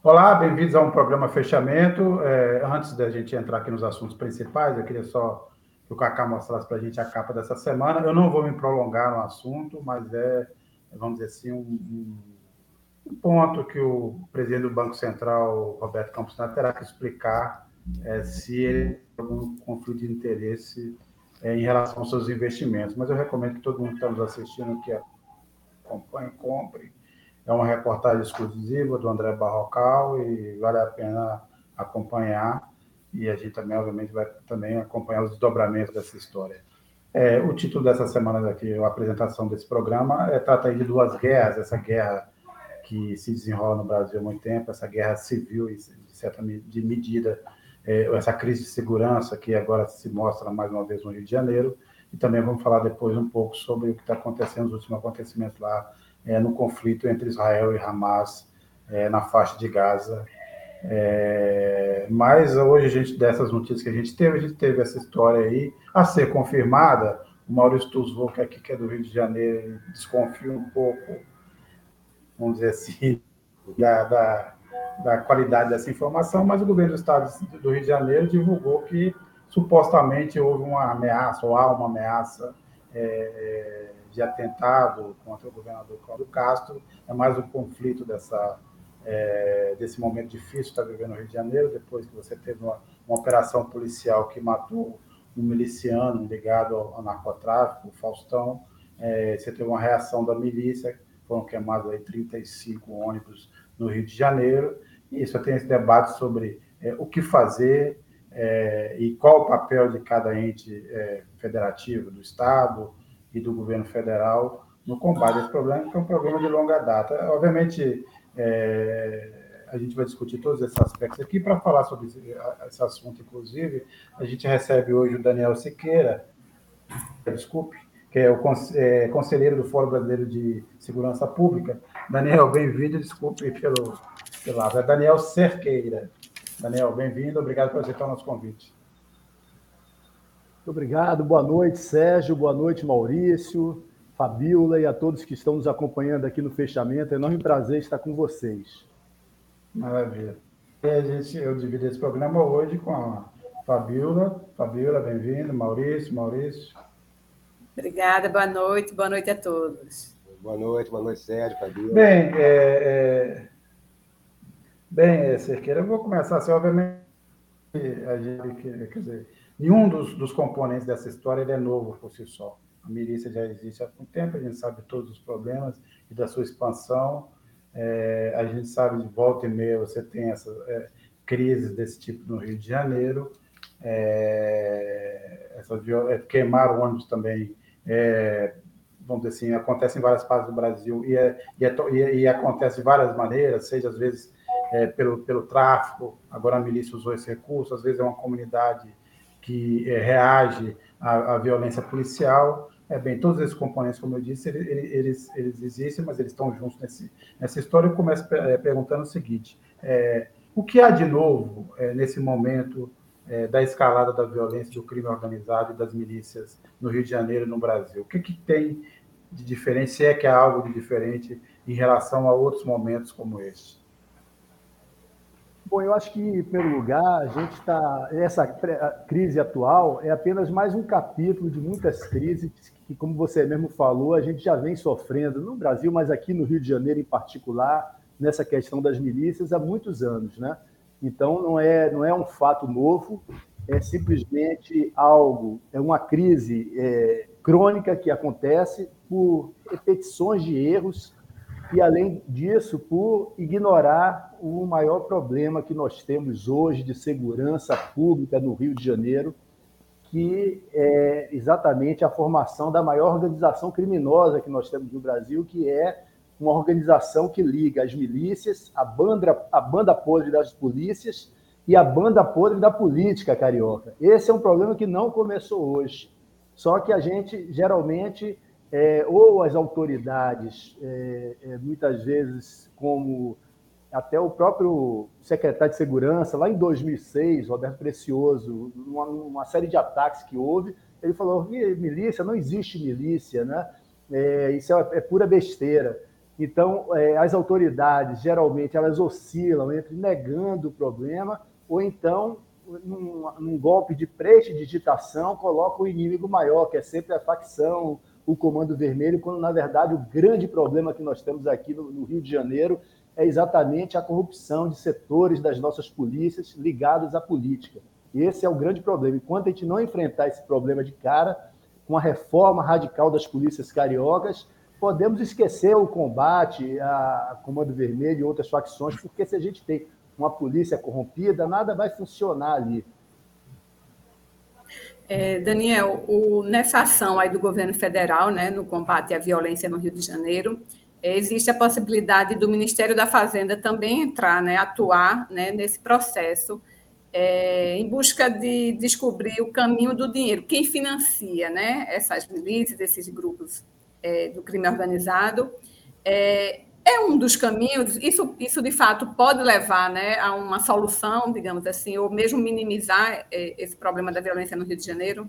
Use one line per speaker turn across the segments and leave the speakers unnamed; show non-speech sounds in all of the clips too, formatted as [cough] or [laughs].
Olá, bem-vindos a um programa Fechamento. É, antes da gente entrar aqui nos assuntos principais, eu queria só que o Cacá mostrasse para a gente a capa dessa semana. Eu não vou me prolongar no assunto, mas é, vamos dizer assim, um, um ponto que o presidente do Banco Central, Roberto Campos Neto, terá que explicar é, se ele tem algum conflito de interesse é, em relação aos seus investimentos. Mas eu recomendo que todo mundo que está nos assistindo que acompanhe, compre é uma reportagem exclusiva do André Barrocal e vale a pena acompanhar. E a gente também, obviamente, vai também acompanhar os desdobramentos dessa história. É, o título dessa semana aqui, a apresentação desse programa, é, trata de duas guerras, essa guerra que se desenrola no Brasil há muito tempo, essa guerra civil, de certa de medida, é, essa crise de segurança que agora se mostra mais uma vez no Rio de Janeiro, e também vamos falar depois um pouco sobre o que está acontecendo, os últimos acontecimentos lá é, no conflito entre Israel e Hamas é, na faixa de Gaza. É, mas hoje, gente, dessas notícias que a gente teve, a gente teve essa história aí a ser confirmada. O Maurício Tuzvô, que aqui que é do Rio de Janeiro, desconfia um pouco, vamos dizer assim, da, da, da qualidade dessa informação, mas o governo do Estado do Rio de Janeiro divulgou que supostamente houve uma ameaça, ou há uma ameaça é, de atentado contra o governador Cláudio Castro, é mais um conflito dessa, é, desse momento difícil que está vivendo no Rio de Janeiro, depois que você teve uma, uma operação policial que matou um miliciano ligado ao, ao narcotráfico, o Faustão, é, você teve uma reação da milícia, foram queimados aí 35 ônibus no Rio de Janeiro, e isso tem esse debate sobre é, o que fazer é, e qual o papel de cada ente é, federativo, do Estado, e do governo federal no combate a esse problema, que é um problema de longa data. Obviamente, é, a gente vai discutir todos esses aspectos aqui. Para falar sobre esse, assunto, inclusive, a gente recebe hoje o Daniel Siqueira, desculpe, que é o é, conselheiro do Fórum Brasileiro de Segurança Pública. Daniel, bem-vindo, desculpe pelo, pelo É Daniel Cerqueira. Daniel, bem-vindo, obrigado por aceitar o nosso convite.
Muito obrigado. Boa noite, Sérgio. Boa noite, Maurício, Fabiola e a todos que estão nos acompanhando aqui no fechamento. É um enorme prazer estar com vocês.
Maravilha. E a gente, eu divido esse programa hoje com a Fabiola. Fabiola, bem-vindo. Maurício, Maurício.
Obrigada, boa noite. Boa noite a todos.
Boa noite, boa noite, Sérgio, Fabiola.
Bem, é, é... Bem, Cerqueira, eu vou começar assim, obviamente, a gente, quer dizer, Nenhum dos, dos componentes dessa história é novo por si só. A milícia já existe há muito tempo, a gente sabe todos os problemas e da sua expansão. É, a gente sabe de volta e meia você tem essas é, crises desse tipo no Rio de Janeiro. É, essa, é, queimar ônibus também, é, vamos dizer assim, acontece em várias partes do Brasil e, é, e, é, e acontece de várias maneiras, seja às vezes pelo, pelo tráfico, agora a milícia usou esse recurso, às vezes é uma comunidade que é, reage à, à, violência policial. É, bem, todos esses componentes, como eu disse, eles, eles, eles existem, mas eles estão juntos nesse, nessa história. Eu começo é, perguntando o seguinte: é, o que há de novo é, nesse momento é, da escalada da violência, do crime organizado e das milícias no Rio de Janeiro e no Brasil? O que, que tem de diferente, se é que há algo de diferente em relação a outros momentos como este?
Bom, eu acho que, em primeiro lugar, a gente está. Essa crise atual é apenas mais um capítulo de muitas crises que, como você mesmo falou, a gente já vem sofrendo no Brasil, mas aqui no Rio de Janeiro em particular, nessa questão das milícias há muitos anos, né? Então, não é, não é um fato novo, é simplesmente algo, é uma crise é, crônica que acontece por repetições de erros e, além disso, por ignorar o maior problema que nós temos hoje de segurança pública no Rio de Janeiro, que é exatamente a formação da maior organização criminosa que nós temos no Brasil, que é uma organização que liga as milícias, a banda, a banda podre das polícias e a banda podre da política carioca. Esse é um problema que não começou hoje. Só que a gente geralmente é, ou as autoridades, é, é, muitas vezes, como até o próprio secretário de Segurança, lá em 2006, Roberto Precioso, numa, numa série de ataques que houve, ele falou: milícia, não existe milícia, né? É, isso é, é, pura besteira. Então, é, as autoridades, geralmente, elas oscilam entre negando o problema ou então, num, num golpe de prestidigitação, colocam o inimigo maior, que é sempre a facção, o Comando Vermelho, quando, na verdade, o grande problema que nós temos aqui no, no Rio de Janeiro é exatamente a corrupção de setores das nossas polícias ligados à política. Esse é o grande problema. Enquanto a gente não enfrentar esse problema de cara, com a reforma radical das polícias cariocas, podemos esquecer o combate a Comando Vermelho e outras facções, porque se a gente tem uma polícia corrompida, nada vai funcionar ali.
É, Daniel, o, nessa ação aí do governo federal, né, no combate à violência no Rio de Janeiro, é, existe a possibilidade do Ministério da Fazenda também entrar, né, atuar né, nesse processo, é, em busca de descobrir o caminho do dinheiro, quem financia né, essas milícias, esses grupos é, do crime organizado, é, é, um dos caminhos, isso, isso de fato pode levar né, a uma solução, digamos assim, ou mesmo minimizar é, esse problema da violência no Rio de Janeiro?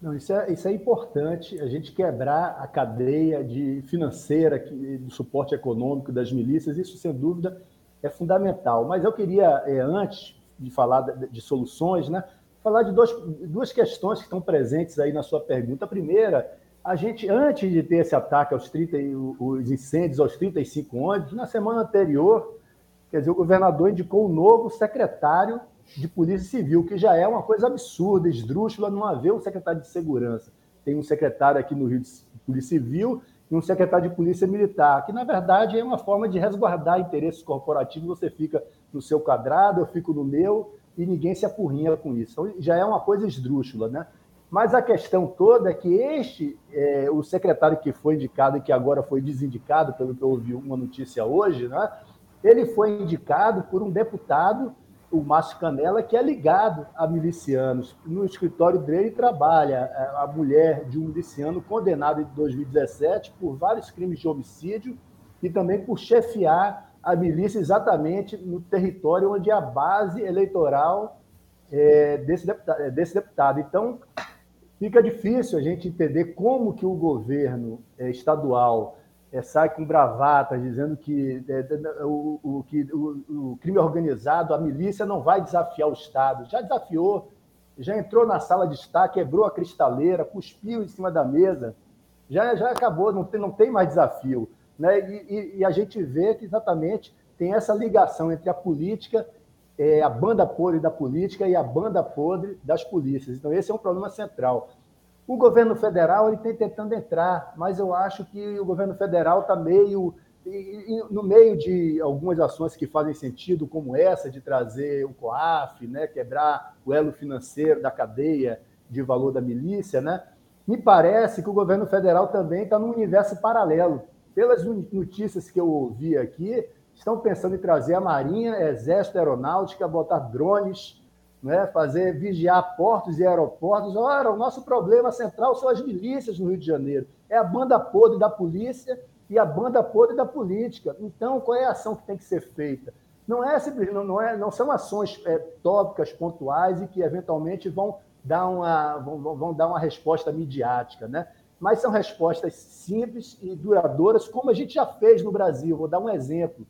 Não, isso é, isso é importante, a gente quebrar a cadeia de financeira que, do suporte econômico das milícias, isso sem dúvida é fundamental. Mas eu queria, é, antes de falar de, de soluções, né, falar de dois, duas questões que estão presentes aí na sua pergunta. A primeira a gente, antes de ter esse ataque aos 30, os incêndios aos 35 ônibus, na semana anterior, quer dizer, o governador indicou um novo secretário de Polícia Civil, que já é uma coisa absurda, esdrúxula, não haver um secretário de segurança. Tem um secretário aqui no Rio de Polícia Civil e um secretário de Polícia Militar, que na verdade é uma forma de resguardar interesses corporativos. Você fica no seu quadrado, eu fico no meu, e ninguém se apurrinha com isso. Então, já é uma coisa esdrúxula, né? Mas a questão toda é que este, é, o secretário que foi indicado e que agora foi desindicado, pelo que eu ouvi uma notícia hoje, né, ele foi indicado por um deputado, o Márcio Canela, que é ligado a milicianos. No escritório dele trabalha é, a mulher de um miliciano condenado em 2017 por vários crimes de homicídio e também por chefiar a milícia exatamente no território onde é a base eleitoral é, desse, deputado, é, desse deputado. Então, fica difícil a gente entender como que o governo é, estadual é, sai com bravatas dizendo que, é, o, o, que o, o, crime organizado, a milícia não vai desafiar o Estado. Já desafiou, já entrou na sala de estar, quebrou a cristaleira, cuspiu em cima da mesa, já, já acabou, não tem, não tem mais desafio. Né? E, e, e a gente vê que exatamente tem essa ligação entre a política é a banda podre da política e a banda podre das polícias. Então, esse é um problema central. O governo federal ele tem tentando entrar, mas eu acho que o governo federal está meio no meio de algumas ações que fazem sentido, como essa de trazer o COAF, né, quebrar o elo financeiro da cadeia de valor da milícia, né, me parece que o governo federal também está num universo paralelo. Pelas notícias que eu ouvi aqui, estão pensando em trazer a Marinha, Exército, Aeronáutica, botar drones, né, fazer vigiar portos e aeroportos. Ora, o nosso problema central são as milícias no Rio de Janeiro. É a banda podre da polícia e a banda podre da política. Então, qual é a ação que tem que ser feita? Não é simples, não, é, não são ações é, tópicas, pontuais e que eventualmente vão dar uma, vão, vão dar uma resposta midiática, né? Mas são respostas simples e duradouras, como a gente já fez no Brasil. Vou dar um exemplo.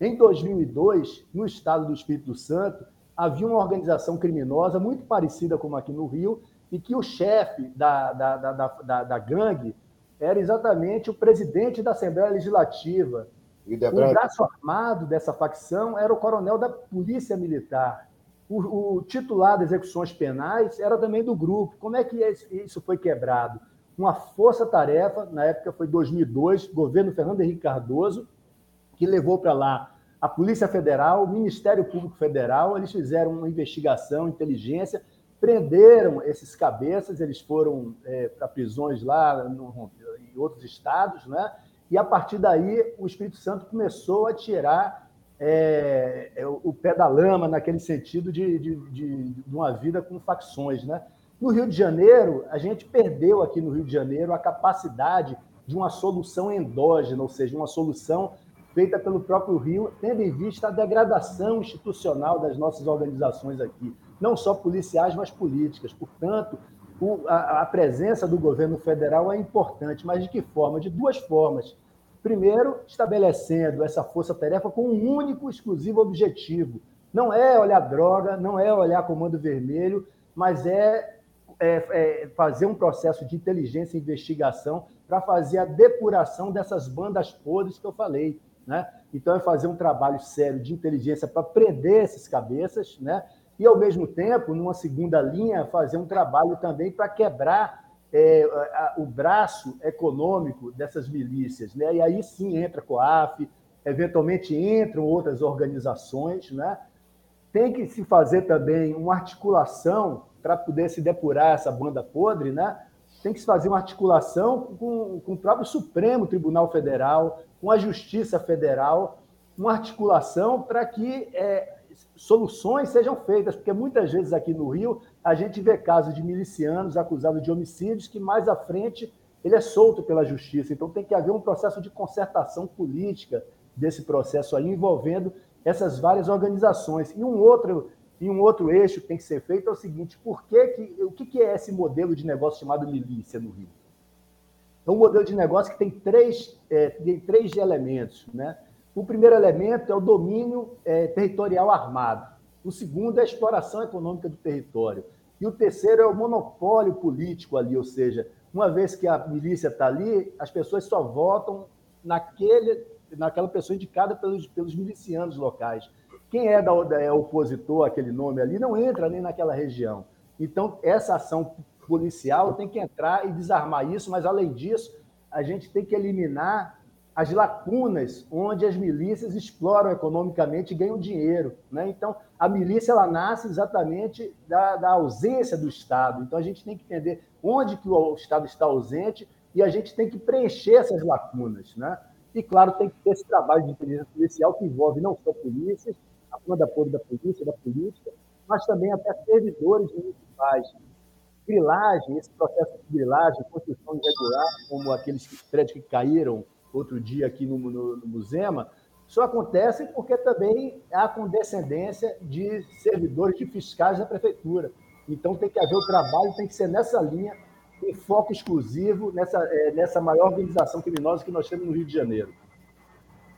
Em 2002, no estado do Espírito Santo, havia uma organização criminosa muito parecida com aqui no Rio, e que o chefe da, da, da, da, da gangue era exatamente o presidente da Assembleia Legislativa. O braço armado dessa facção era o coronel da Polícia Militar. O, o, titular das execuções penais era também do grupo. Como é que isso foi quebrado? Uma força-tarefa, na época foi 2002, governo Fernando Henrique Cardoso, que levou para lá a Polícia Federal, o Ministério Público Federal, eles fizeram uma investigação, inteligência, prenderam esses cabeças, eles foram é, para prisões lá no, em outros estados, né? e a partir daí o Espírito Santo começou a tirar é, é o pé da lama naquele sentido de, de, de, de uma vida com facções. Né? No Rio de Janeiro, a gente perdeu aqui no Rio de Janeiro a capacidade de uma solução endógena, ou seja, uma solução feita pelo próprio Rio, tendo em vista a degradação institucional das nossas organizações aqui, não só policiais, mas políticas. Portanto, o, a, a, presença do governo federal é importante, mas de que forma? De duas formas. Primeiro, estabelecendo essa força-tarefa com um único, exclusivo objetivo. Não é olhar droga, não é olhar comando vermelho, mas é, é, é fazer um processo de inteligência e investigação para fazer a depuração dessas bandas podres que eu falei. Né? Então, é fazer um trabalho sério de inteligência para prender esses cabeças, né? e, ao mesmo tempo, numa segunda linha, fazer um trabalho também para quebrar é, a, o braço econômico dessas milícias. Né? E aí sim entra a COAF, eventualmente entram outras organizações. Né? Tem que se fazer também uma articulação para poder se depurar essa banda podre, né? Tem que se fazer uma articulação com, com o próprio Supremo Tribunal Federal, com a Justiça Federal, uma articulação para que é, soluções sejam feitas, porque muitas vezes aqui no Rio a gente vê casos de milicianos acusados de homicídios que mais à frente ele é solto pela justiça. Então tem que haver um processo de concertação política desse processo aí envolvendo essas várias organizações. E um outro e um outro eixo que tem que ser feito é o seguinte: por que que, o que, que é esse modelo de negócio chamado milícia no Rio? É um modelo de negócio que tem três, é, tem três elementos. Né? O primeiro elemento é o domínio é, territorial armado. O segundo é a exploração econômica do território. E o terceiro é o monopólio político ali, ou seja, uma vez que a milícia está ali, as pessoas só votam naquele, naquela pessoa indicada pelos, pelos milicianos locais. Quem é, da, é opositor àquele nome ali não entra nem naquela região. Então, essa ação policial tem que entrar e desarmar isso, mas, além disso, a gente tem que eliminar as lacunas onde as milícias exploram economicamente e ganham dinheiro. Né? Então, a milícia ela nasce exatamente da, da, ausência do Estado. Então, a gente tem que entender onde que o Estado está ausente e a gente tem que preencher essas lacunas. Né? E, claro, tem que ter esse trabalho de inteligência policial que envolve não só polícias, a banda podre da polícia, da política, mas também até servidores municipais. Grilagem, esse processo de grilagem, construção irregular, como aqueles prédios que caíram outro dia aqui no, no, no Musema, só acontece porque também há condescendência de servidores, de fiscais da prefeitura. Então tem que haver o trabalho, tem que ser nessa linha, com foco exclusivo nessa, é, nessa maior organização criminosa que nós temos no Rio de Janeiro.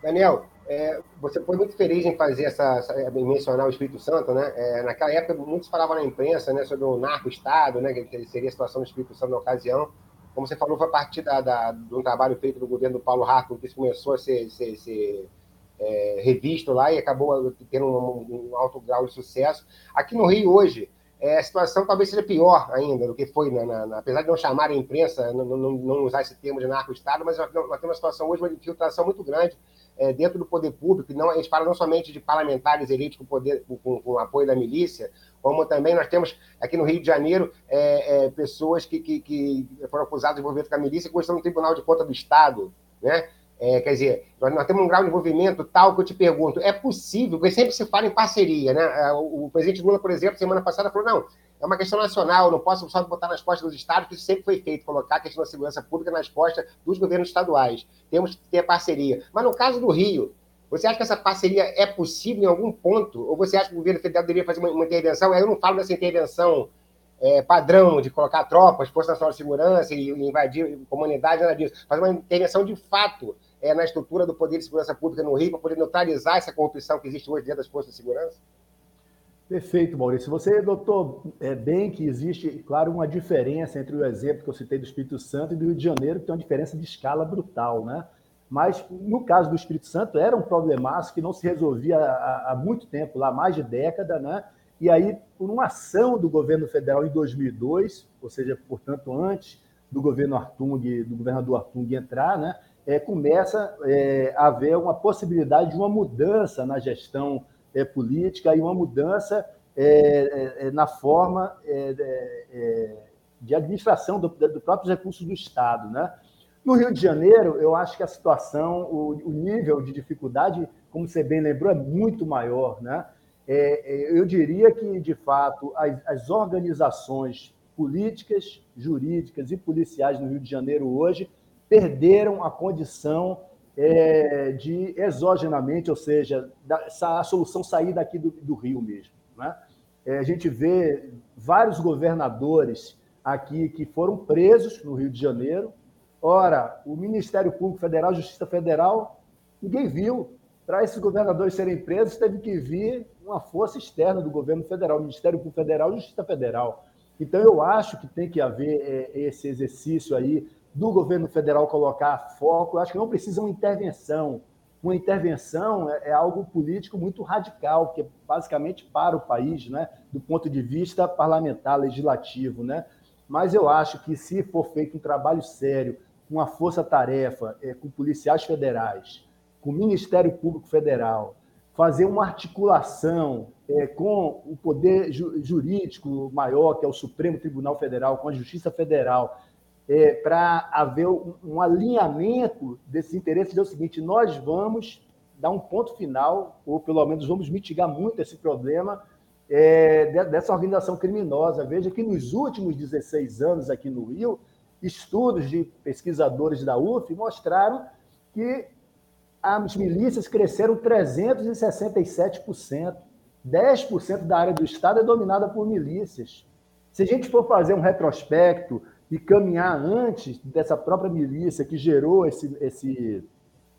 Daniel, é, você foi muito feliz em fazer essa, mencionar o Espírito Santo, né? É, naquela época muitos falavam na imprensa, né, sobre o narco-estado, né, que seria a situação do Espírito Santo na ocasião como você falou, foi a partir da, da, de um trabalho feito do governo do Paulo Hartmann que isso começou a ser, ser, ser é, revisto lá e acabou tendo um, um, alto grau de sucesso. Aqui no Rio, hoje, é, a situação talvez seja pior ainda do que foi, na, na, apesar de não chamar a imprensa, não, não, não usar esse termo de narco-estado, mas nós temos uma situação hoje, uma infiltração muito grande é, dentro do poder público, não, a gente fala não somente de parlamentares eleitos com, poder, com, com apoio da milícia, como também nós temos aqui no Rio de Janeiro é, é, pessoas que, que, que, foram acusadas de envolvimento com a milícia que estão no Tribunal de Conta do Estado, né? É, quer dizer, nós, nós, temos um grau de envolvimento tal que eu te pergunto, é possível, porque sempre se fala em parceria, né? É, o, o presidente Lula, por exemplo, semana passada falou, não, é uma questão nacional, não posso só botar nas costas dos estados, porque isso sempre foi feito, colocar a questão da segurança pública nas costas dos governos estaduais. Temos que ter parceria. Mas no caso do Rio, você acha que essa parceria é possível em algum ponto? Ou você acha que o governo federal deveria fazer uma, uma intervenção? Eu não falo dessa intervenção é, padrão de colocar tropas, Força Nacional de Segurança e invadir comunidade, nada disso. Fazer uma intervenção de fato é, na estrutura do poder de segurança pública no Rio para poder neutralizar essa corrupção que existe hoje dentro das forças de segurança?
Perfeito, Maurício. Você notou é, bem que existe, claro, uma diferença entre o exemplo que eu citei do Espírito Santo e do Rio de Janeiro, que tem uma diferença de escala brutal, né? Mas, no caso do Espírito Santo, era um problemaço que não se resolvia há, há muito tempo, lá mais de década, né? E aí, por uma ação do governo federal em 2002, ou seja, portanto, antes do governo Artung, do governador Artung entrar, né? É, começa é, a haver uma possibilidade de uma mudança na gestão é, política e uma mudança é, é, é na forma de administração dos do próprios recursos do Estado, né? No Rio de Janeiro, eu acho que a situação, o, o nível de dificuldade, como você bem lembrou, é muito maior. Né? É, é, eu diria que, de fato, as, as organizações políticas, jurídicas e policiais no Rio de Janeiro hoje perderam a condição é, de exogenamente, ou seja, da, a solução sair daqui do, do Rio mesmo. Né? É, a gente vê vários governadores aqui que foram presos no Rio de Janeiro Ora, o Ministério Público Federal, Justiça Federal, ninguém viu. Para esses governadores serem presos, teve que vir uma força externa do governo federal, Ministério Público Federal Justiça Federal. Então, eu acho que tem que haver é, esse exercício aí do governo federal colocar foco. Eu acho que não precisa uma intervenção. Uma intervenção é, é algo político muito radical, que é basicamente para o país, né? do ponto de vista parlamentar, legislativo. Né? Mas eu acho que, se for feito um trabalho sério, com uma força-tarefa, é, com policiais federais, com o Ministério Público Federal, fazer uma articulação é, com o poder ju jurídico maior, que é o Supremo Tribunal Federal, com a Justiça Federal, é, para haver um, um, alinhamento desses interesses, é o seguinte: nós vamos dar um ponto final, ou pelo menos vamos mitigar muito esse problema é, dessa organização criminosa. Veja que nos últimos 16 anos aqui no Rio, estudos de pesquisadores da UF mostraram que as milícias cresceram 367%. 10% da área do Estado é dominada por milícias. Se a gente for fazer um retrospecto e caminhar antes dessa própria milícia que gerou esse, esse,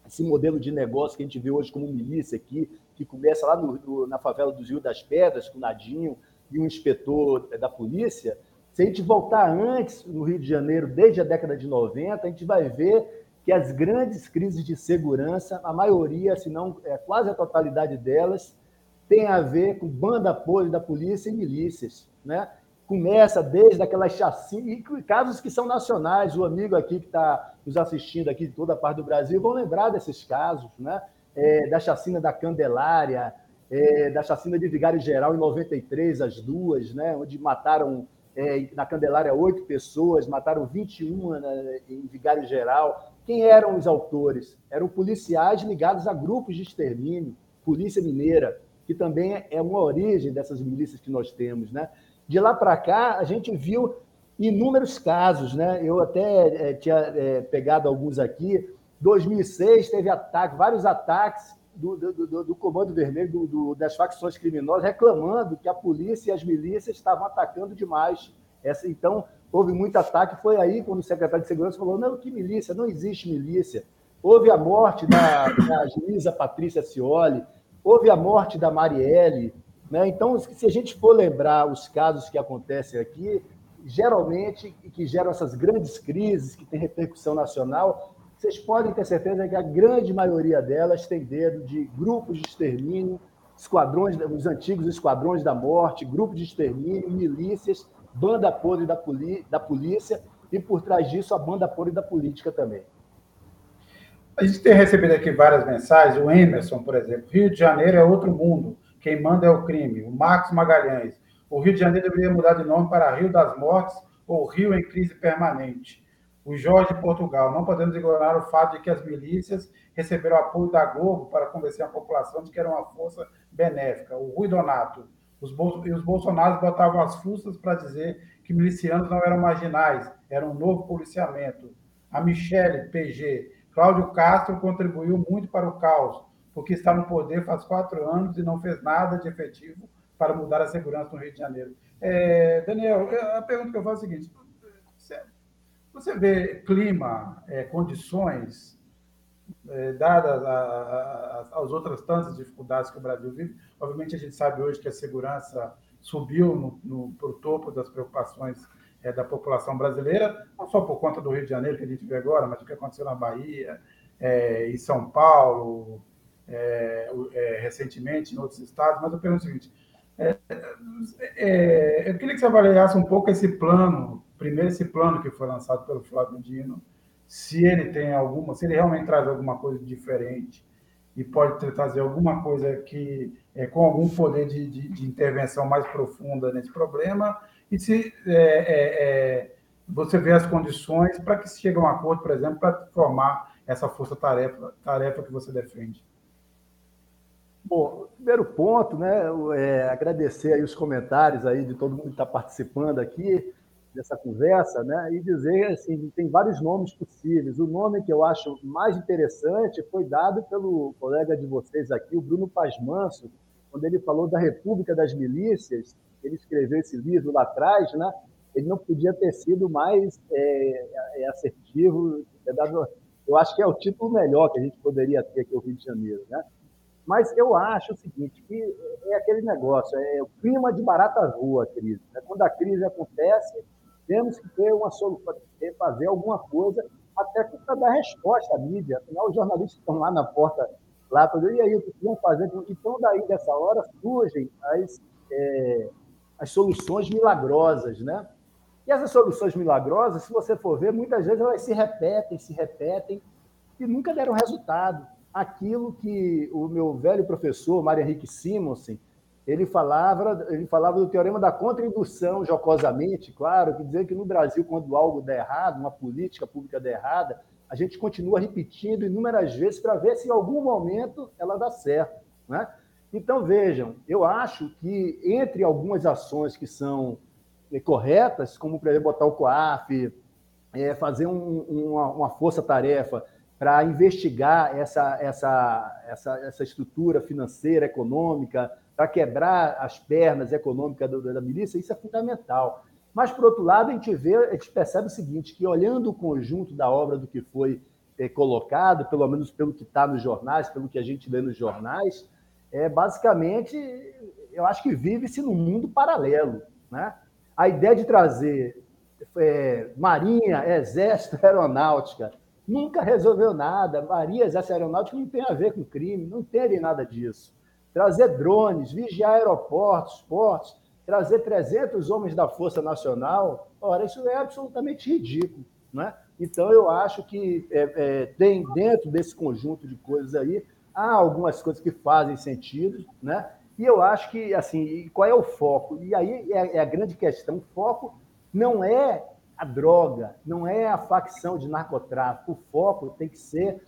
esse modelo de negócio que a gente vê hoje como milícia aqui, que começa lá no, no, na favela do Rio das Pedras, com o Nadinho e um inspetor da polícia, se a gente voltar antes, no Rio de Janeiro, desde a década de 90, a gente vai ver que as grandes crises de segurança, a maioria, se não é, quase a totalidade delas, tem a ver com banda apoio da polícia e milícias. Né? Começa desde aquelas chacinas, e casos que são nacionais, o amigo aqui que está nos assistindo aqui de toda a parte do Brasil vão lembrar desses casos, né? É, da chacina da Candelária, é, da chacina de Vigário Geral em 93, as duas, né? onde mataram é, na Candelária oito pessoas, mataram 21 né, em Vigário Geral. Quem eram os autores? Eram policiais ligados a grupos de extermínio, Polícia Mineira, que também é uma origem dessas milícias que nós temos. Né? De lá para cá, a gente viu inúmeros casos. Né? Eu até é, tinha é, pegado alguns aqui. 2006 teve ataque, vários ataques do, do, do, do Comando Vermelho, do, das facções criminosas, reclamando que a polícia e as milícias estavam atacando demais. Essa, então, houve muito ataque. Foi aí quando o secretário de Segurança falou: não, que milícia? Não existe milícia. Houve a morte da, da juíza Patrícia Cioli, houve a morte da Marielle. Né? Então, se a gente for lembrar os casos que acontecem aqui, geralmente, que geram essas grandes crises que têm repercussão nacional, vocês podem ter certeza que a grande maioria delas tem dedo de grupos de extermínio, esquadrões, os antigos esquadrões da morte, grupos de extermínio, milícias, banda podre da, da polícia e, por trás disso, a banda podre da política também.
A gente tem recebido aqui várias mensagens. O Emerson, por exemplo, Rio de Janeiro é outro mundo. Quem manda é o crime. O Marcos Magalhães. O Rio de Janeiro deveria mudar de nome para Rio das Mortes ou Rio em crise permanente o Jorge Portugal. Não podemos ignorar o fato de que as milícias receberam apoio da Globo para convencer a população de que era uma força benéfica. O Rui Donato. Os e os bolsonaros botavam as fuças para dizer que milicianos não eram marginais, era um novo policiamento. A Michele PG. Cláudio Castro contribuiu muito para o caos, porque está no poder faz quatro anos e não fez nada de efetivo para mudar a segurança no Rio de Janeiro. É, Daniel, a pergunta que eu faço é a seguinte: você vê clima, é, condições, é, dadas as outras tantas dificuldades que o Brasil vive, obviamente a gente sabe hoje que a segurança subiu para o topo das preocupações é, da população brasileira, não só por conta do Rio de Janeiro, que a gente vê agora, mas o que aconteceu na Bahia, é, em São Paulo, é, é, recentemente em outros estados. Mas eu pergunto o seguinte: eu queria que você avaliasse um pouco esse plano primeiro esse plano que foi lançado pelo Flávio Dino, se ele tem alguma, se ele realmente traz alguma coisa diferente e pode trazer alguma coisa que é, com algum poder de, de, de, intervenção mais profunda nesse problema e se é, é, é você vê as condições para que se chegue a um acordo, por exemplo, para formar essa força-tarefa tarefa que você defende.
Bom, primeiro ponto, né, é agradecer aí os comentários aí de todo mundo que está participando aqui dessa conversa, né, e dizer assim, tem vários nomes possíveis. O nome que eu acho mais interessante foi dado pelo colega de vocês aqui, o Bruno Pasmanso, quando ele falou da República das Milícias, ele escreveu esse livro lá atrás, né? ele não podia ter sido mais é, é assertivo. Eu acho que é o título melhor que a gente poderia ter aqui no Rio de Janeiro. Né? Mas eu acho o seguinte, que é aquele negócio, é o clima de barata voa a crise. Né? Quando a crise acontece, temos que ter uma solução, fazer alguma coisa até para dar resposta à mídia. Afinal, os jornalistas estão lá na porta, lá, e aí, o que vão fazer? Então, daí, dessa hora, surgem as, é, as soluções milagrosas, né? E essas soluções milagrosas, se você for ver, muitas vezes elas se repetem, se repetem, e nunca deram resultado. Aquilo que o meu velho professor, Mário Henrique Simonsen, ele falava, ele falava do teorema da contra-indução, jocosamente, claro, que dizer que no Brasil, quando algo der errado, uma política pública der errada, a gente continua repetindo inúmeras vezes para ver se em algum momento ela dá certo. Né? Então, vejam, eu acho que entre algumas ações que são eh, corretas, como, por exemplo, botar o COAF, é, fazer um, uma, uma força-tarefa para investigar essa, essa, essa, essa estrutura financeira, econômica, para quebrar as pernas econômicas da milícia, isso é fundamental. Mas, por outro lado, a gente vê, a gente percebe o seguinte, que olhando o conjunto da obra do que foi é, colocado, pelo menos pelo que está nos jornais, pelo que a gente lê nos jornais, é basicamente, eu acho que vive-se num mundo paralelo. Né? A ideia de trazer é, Marinha, Exército, [laughs] Aeronáutica, nunca resolveu nada. Marinha, Exército Aeronáutica não tem a ver com crime, não tem nada disso trazer drones, vigiar aeroportos, portos, trazer 300 homens da Força Nacional, ora, isso é absolutamente ridículo. Né? Então, eu acho que é, é, tem dentro desse conjunto de coisas aí, há algumas coisas que fazem sentido, né? E eu acho que, assim, qual é o foco? E aí é, é a grande questão. O foco não é a droga, não é a facção de narcotráfico. O foco tem que ser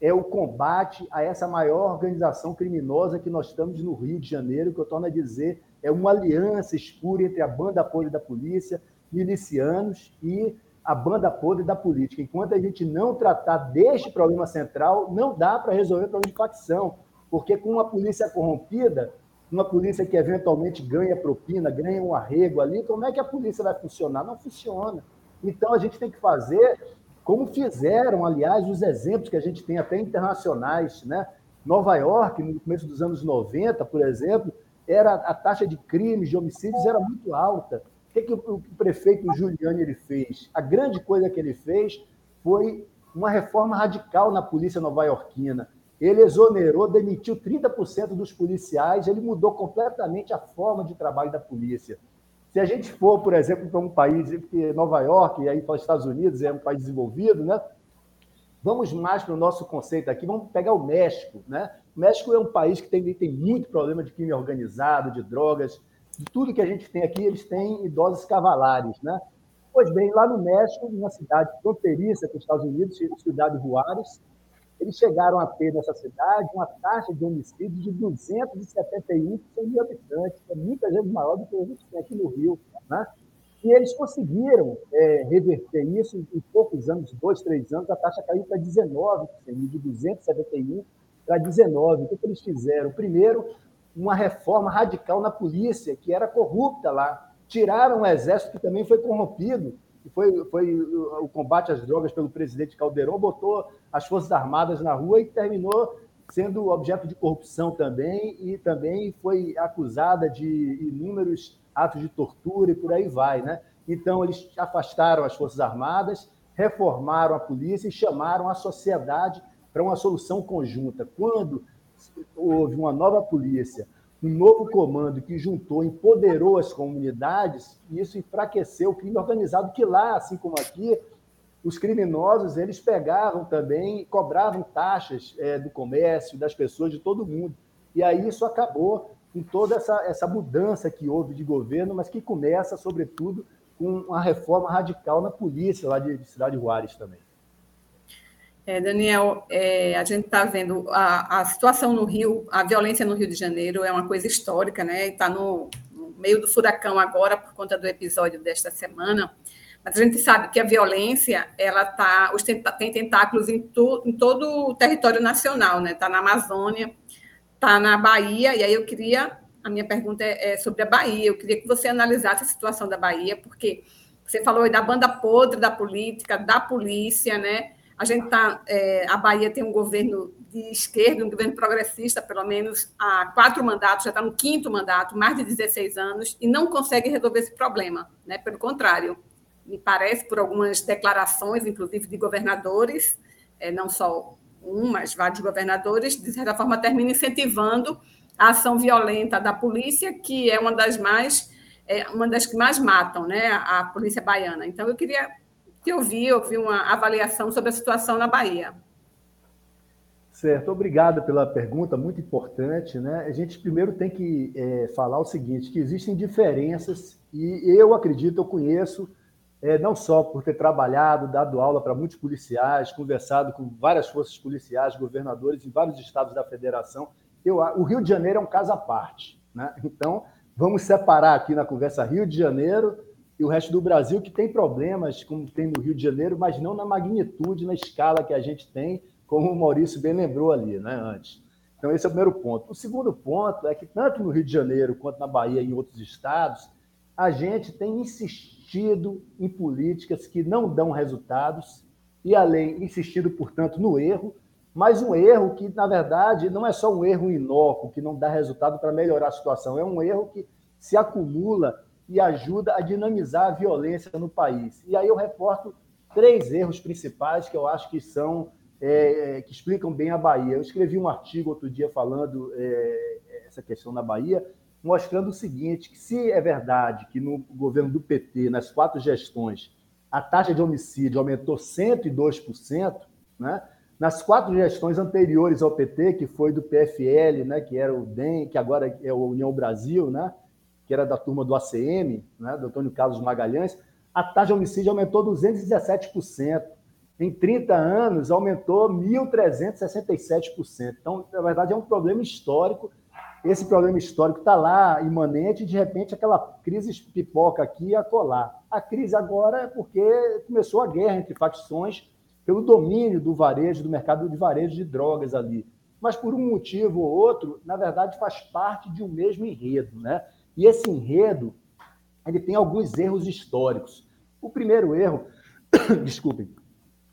é o combate a essa maior organização criminosa que nós estamos no Rio de Janeiro, que eu torno a dizer, é uma aliança escura entre a banda podre da polícia, milicianos e a banda podre da política. Enquanto a gente não tratar deste problema central, não dá para resolver o problema de facção, porque com uma polícia corrompida, uma polícia que eventualmente ganha propina, ganha um arrego ali, como é que a polícia vai funcionar? Não funciona. Então a gente tem que fazer como fizeram, aliás, os exemplos que a gente tem até internacionais, né? Nova York, no começo dos anos 90, por exemplo, era a taxa de crimes, de homicídios era muito alta. O que, que o prefeito Giuliani ele fez? A grande coisa que ele fez foi uma reforma radical na polícia nova-iorquina. Ele exonerou, demitiu 30% dos policiais, ele mudou completamente a forma de trabalho da polícia. Se a gente for, por exemplo, para um país, porque Nova York, e aí para os Estados Unidos, é um país desenvolvido, né? Vamos mais para o nosso conceito aqui, vamos pegar o México, né? O México é um país que tem, tem muito problema de crime organizado, de drogas, de tudo que a gente tem aqui, eles têm idosos cavalares, né? Pois bem, lá no México, numa cidade fronteiriça com os Estados Unidos, cidade Juárez, eles chegaram a ter nessa cidade uma taxa de homicídio de 271 por 100 mil habitantes, que é muitas vezes maior do que a gente tem aqui no Rio. Né? E eles conseguiram é, reverter isso em poucos anos, dois, três anos, a taxa caiu para 19 de 271 para 19. O que, que eles fizeram? Primeiro, uma reforma radical na polícia, que era corrupta lá. Tiraram o exército, que também foi corrompido, foi, foi o combate às drogas pelo presidente Calderon, botou as Forças Armadas na rua e terminou sendo objeto de corrupção também, e também foi acusada de inúmeros atos de tortura e por aí vai. Né? Então, eles afastaram as Forças Armadas, reformaram a polícia e chamaram a sociedade para uma solução conjunta. Quando houve uma nova polícia, um novo comando que juntou, empoderou as comunidades, e isso enfraqueceu o crime organizado, que lá, assim como aqui, os criminosos eles pegavam também, cobravam taxas é, do comércio, das pessoas, de todo mundo. E aí isso acabou com toda essa, essa mudança que houve de governo, mas que começa, sobretudo, com uma reforma radical na polícia lá de, de Cidade Juárez também.
É, Daniel, é, a gente está vendo a, a, situação no Rio, a violência no Rio de Janeiro é uma coisa histórica, né? Está no, no, meio do furacão agora por conta do episódio desta semana. Mas a gente sabe que a violência ela tá, tem tentáculos em, to, em todo o território nacional, né? Está na Amazônia, está na Bahia. E aí eu queria, a minha pergunta é, é sobre a Bahia. Eu queria que você analisasse a situação da Bahia, porque Você falou aí da banda podre da política, da polícia, né? A gente tá, é, a Bahia tem um governo de esquerda, um governo progressista, pelo menos há quatro mandatos, já está no quinto mandato, mais de 16 anos, e não consegue resolver esse problema. Né? Pelo contrário, me parece, por algumas declarações, inclusive de governadores, é, não só um, mas vários governadores, de certa forma, termina incentivando a ação violenta da polícia, que é uma das mais é uma das que mais matam, né, a polícia baiana. Então, eu queria te ouvir, ouvir uma avaliação sobre a situação na Bahia.
Certo, obrigado pela pergunta, muito importante. Né? A gente primeiro tem que é, falar o seguinte, que existem diferenças, e eu acredito, eu conheço, é, não só por ter trabalhado, dado aula para muitos policiais, conversado com várias forças policiais, governadores em vários estados da federação, eu, o Rio de Janeiro é um caso à parte. Né? Então, Vamos separar aqui na conversa Rio de Janeiro e o resto do Brasil, que tem problemas, como tem no Rio de Janeiro, mas não na magnitude, na escala que a gente tem, como o Maurício bem lembrou ali, né, antes. Então, esse é o primeiro ponto. O segundo ponto é que, tanto no Rio de Janeiro quanto na Bahia e em outros estados, a gente tem insistido em políticas que não dão resultados e, além, insistido, portanto, no erro, mas um erro que, na verdade, não é só um erro inócuo, que não dá resultado para melhorar a situação, é um erro que se acumula e ajuda a dinamizar a violência no país. E aí eu reporto três erros principais que eu acho que são é, é que explicam bem a Bahia. Eu escrevi um artigo outro dia falando é, essa questão na Bahia, mostrando o seguinte: que se é verdade que no governo do PT, nas quatro gestões, a taxa de homicídio aumentou 102%, né? Nas quatro gestões anteriores ao PT, que foi do PFL, né, que era o DEM, que agora é o União Brasil, né, que era da turma do ACM, né, do Antônio Carlos Magalhães, a taxa de homicídio aumentou 217%. Em 30 anos, aumentou 1.367%. Então, na verdade, é um problema histórico. Esse problema histórico está lá, imanente, e de repente aquela crise pipoca aqui e acolá. A crise agora é porque começou a guerra entre facções pelo domínio do varejo, do mercado de varejo de drogas ali. Mas por um motivo ou outro, na verdade, faz parte de um mesmo enredo. Né? E esse enredo ele tem alguns erros históricos. O primeiro erro, [coughs] desculpem,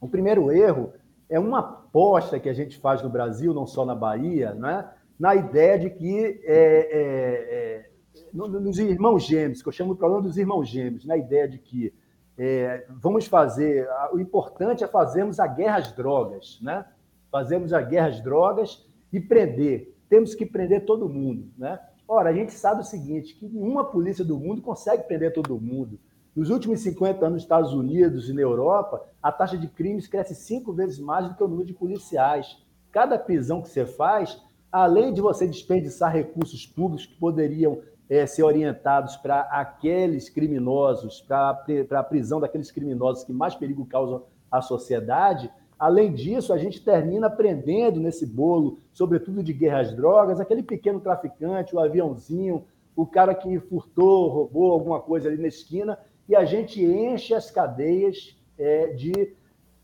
o primeiro erro é uma aposta que a gente faz no Brasil, não só na Bahia, né? na ideia de que é, é, é, nos irmãos gêmeos, que eu chamo de problema dos irmãos gêmeos, na ideia de que é, vamos fazer. O importante é fazermos a guerra às drogas, né? Fazemos a guerra às drogas e prender. Temos que prender todo mundo, né? Ora, a gente sabe o seguinte, que nenhuma polícia do mundo consegue prender todo mundo. Nos últimos 50 anos nos Estados Unidos e na Europa, a taxa de crimes cresce cinco vezes mais do que o número de policiais. Cada prisão que você faz, além de você desperdiçar recursos públicos que poderiam é, ser orientados para aqueles criminosos, para a prisão daqueles criminosos que mais perigo causam à sociedade. Além disso, a gente termina prendendo nesse bolo, sobretudo de guerra às drogas, aquele pequeno traficante, o aviãozinho, o cara que furtou, roubou alguma coisa ali na esquina, e a gente enche as cadeias é, de,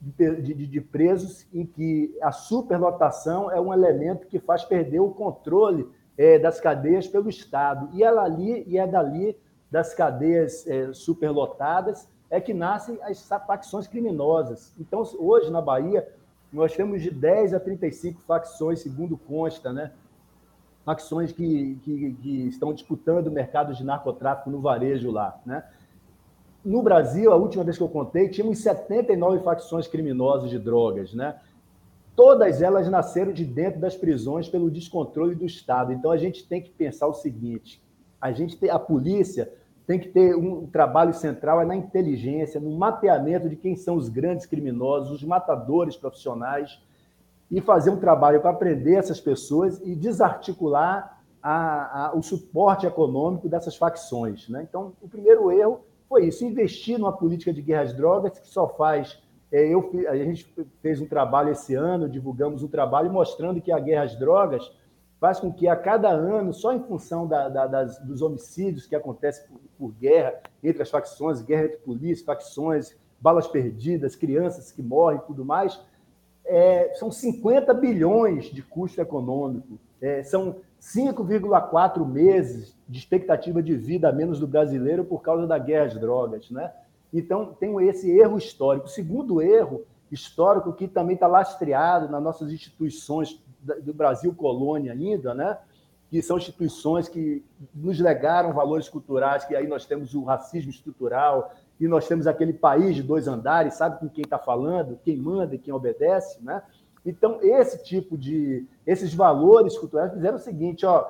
de, de, presos em que a superlotação é um elemento que faz perder o controle é, das cadeias pelo Estado. E, ela ali, e é dali, das cadeias é, superlotadas, é que nascem as facções criminosas. Então, hoje, na Bahia, nós temos de 10 a 35 facções, segundo consta, né? facções que, que, que estão disputando o mercado de narcotráfico no varejo lá. Né? No Brasil, a última vez que eu contei, tínhamos 79 facções criminosas de drogas. Né? Todas elas nasceram de dentro das prisões pelo descontrole do Estado. Então a gente tem que pensar o seguinte: a gente tem, a polícia tem que ter um trabalho central é na inteligência, no mapeamento de quem são os grandes criminosos, os matadores profissionais, e fazer um trabalho para prender essas pessoas e desarticular a, a, o suporte econômico dessas facções. Né? Então, o primeiro erro foi isso: investir numa política de guerra às drogas que só faz é, eu, a gente fez um trabalho esse ano, divulgamos um trabalho mostrando que a guerra às drogas faz com que a cada ano, só em função da, da, das, dos homicídios que acontecem por, por, guerra entre as facções, guerra entre polícia, facções, balas perdidas, crianças que morrem e tudo mais, é, são 50 bilhões de custo econômico, é, são 5,4 meses de expectativa de vida a menos do brasileiro por causa da guerra às drogas, né? Então, tem esse erro histórico. O segundo erro histórico, que também está lastreado nas nossas instituições do Brasil colônia ainda, né? que são instituições que nos legaram valores culturais, que aí nós temos o racismo estrutural, e nós temos aquele país de dois andares, sabe com quem está falando, quem manda e quem obedece, né? Então, esse tipo de. Esses valores culturais fizeram o seguinte, ó,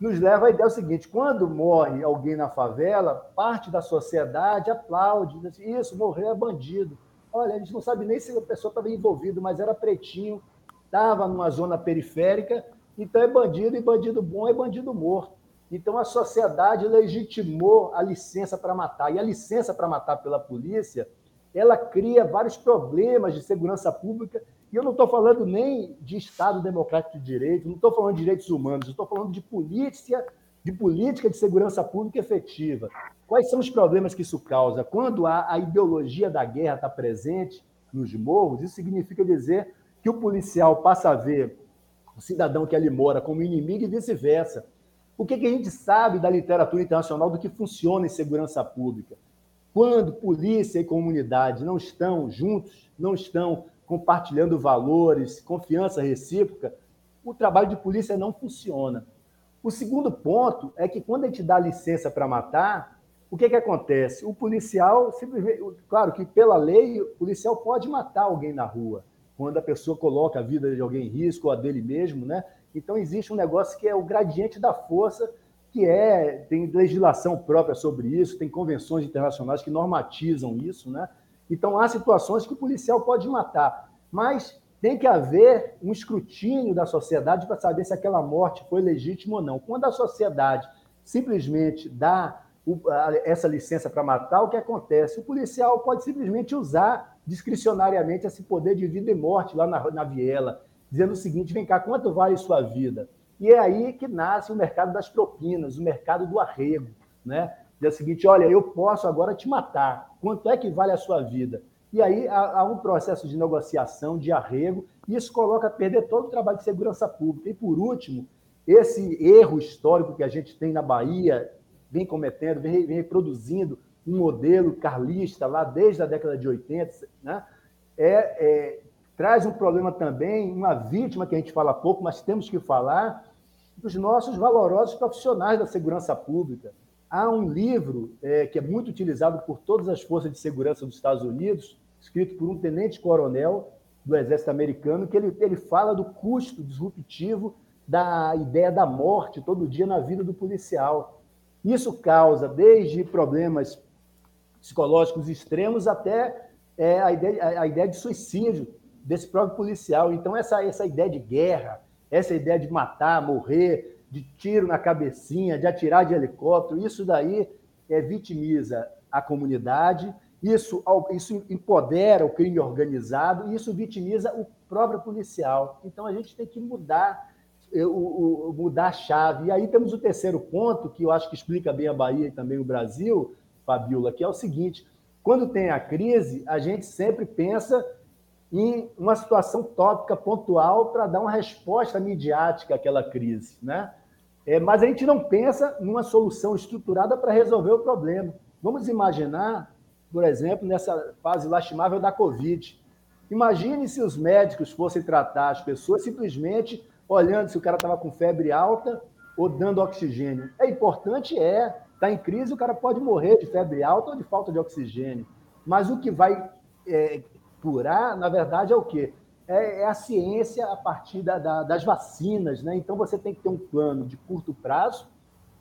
nos leva à ideia o seguinte: quando morre alguém na favela, parte da sociedade aplaude, diz assim, isso, morreu é bandido. Olha, a gente não sabe nem se a pessoa estava envolvida, mas era pretinho, estava numa zona periférica, então é bandido, e bandido bom é bandido morto. Então a sociedade legitimou a licença para matar. E a licença para matar pela polícia, ela cria vários problemas de segurança pública e eu não estou falando nem de Estado democrático de direito, não estou falando de direitos humanos, estou falando de polícia, de política de segurança pública efetiva. Quais são os problemas que isso causa? Quando a, a ideologia da guerra está presente nos morros, isso significa dizer que o policial passa a ver o cidadão que ali mora como inimigo e vice-versa. O que, que a gente sabe da literatura internacional do que funciona em segurança pública? Quando polícia e comunidade não estão juntos, não estão compartilhando valores, confiança recíproca, o trabalho de polícia não funciona. O segundo ponto é que quando a gente dá licença para matar, o que, que acontece? O policial, claro que pela lei, o policial pode matar alguém na rua, quando a pessoa coloca a vida de alguém em risco, ou a dele mesmo, né? Então existe um negócio que é o gradiente da força, que é tem legislação própria sobre isso, tem convenções internacionais que normatizam isso, né? Então, há situações que o policial pode matar, mas tem que haver um escrutínio da sociedade para saber se aquela morte foi legítima ou não. Quando a sociedade simplesmente dá essa licença para matar, o que acontece? O policial pode simplesmente usar discricionariamente esse poder de vida e morte lá na, na viela, dizendo o seguinte: vem cá, quanto vale sua vida? E é aí que nasce o mercado das propinas, o mercado do arrego. Né? Diz o seguinte: olha, eu posso agora te matar, quanto é que vale a sua vida? E aí há, um processo de negociação, de arrego, e isso coloca a perder todo o trabalho de segurança pública. E, por último, esse erro histórico que a gente tem na Bahia, vem cometendo, vem, vem reproduzindo um modelo carlista lá desde a década de 80, né? é, é, traz um problema também, uma vítima que a gente fala pouco, mas temos que falar, dos nossos valorosos profissionais da segurança pública. Há um livro é, que é muito utilizado por todas as forças de segurança dos Estados Unidos, escrito por um tenente-coronel do Exército Americano, que ele, ele fala do custo disruptivo da ideia da morte todo dia na vida do policial. Isso causa desde problemas psicológicos extremos até é, a, ideia, a ideia de suicídio desse próprio policial. Então, essa, essa ideia de guerra, essa ideia de matar, morrer, de tiro na cabecinha, de atirar de helicóptero, isso daí é, vitimiza a comunidade, isso, isso empodera o crime organizado e isso vitimiza o próprio policial. Então a gente tem que mudar, eh, o, o, mudar a chave. E aí temos o terceiro ponto, que eu acho que explica bem a Bahia e também o Brasil, Fabiola, que é o seguinte: quando tem a crise, a gente sempre pensa em uma situação tópica, pontual, para dar uma resposta midiática àquela crise. Né? É, mas a gente não pensa numa solução estruturada para resolver o problema. Vamos imaginar, por exemplo, nessa fase lastimável da Covid. Imagine se os médicos fossem tratar as pessoas simplesmente olhando se o cara estava com febre alta ou dando oxigênio. É importante, é. Está em crise, o cara pode morrer de febre alta ou de falta de oxigênio. Mas o que vai é, curar, na verdade, é o quê? é, é a ciência a partir da, da, das vacinas, né? Então você tem que ter um plano de curto prazo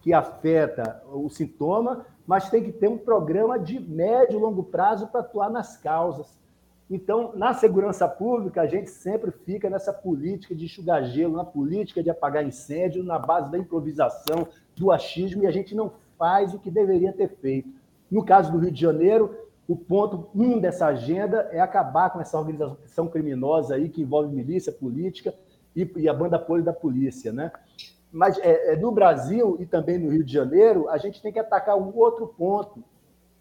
que afeta o sintoma, mas tem que ter um programa de médio e longo prazo para atuar nas causas. Então, na segurança pública, a gente sempre fica nessa política de enxugar gelo, na política de apagar incêndio, na base da improvisação, do achismo, e a gente não faz o que deveria ter feito. No caso do Rio de Janeiro, o ponto um dessa agenda é acabar com essa organização criminosa aí que envolve milícia, política e, e a banda apoio da polícia, né? Mas é, é, no Brasil e também no Rio de Janeiro, a gente tem que atacar um outro ponto.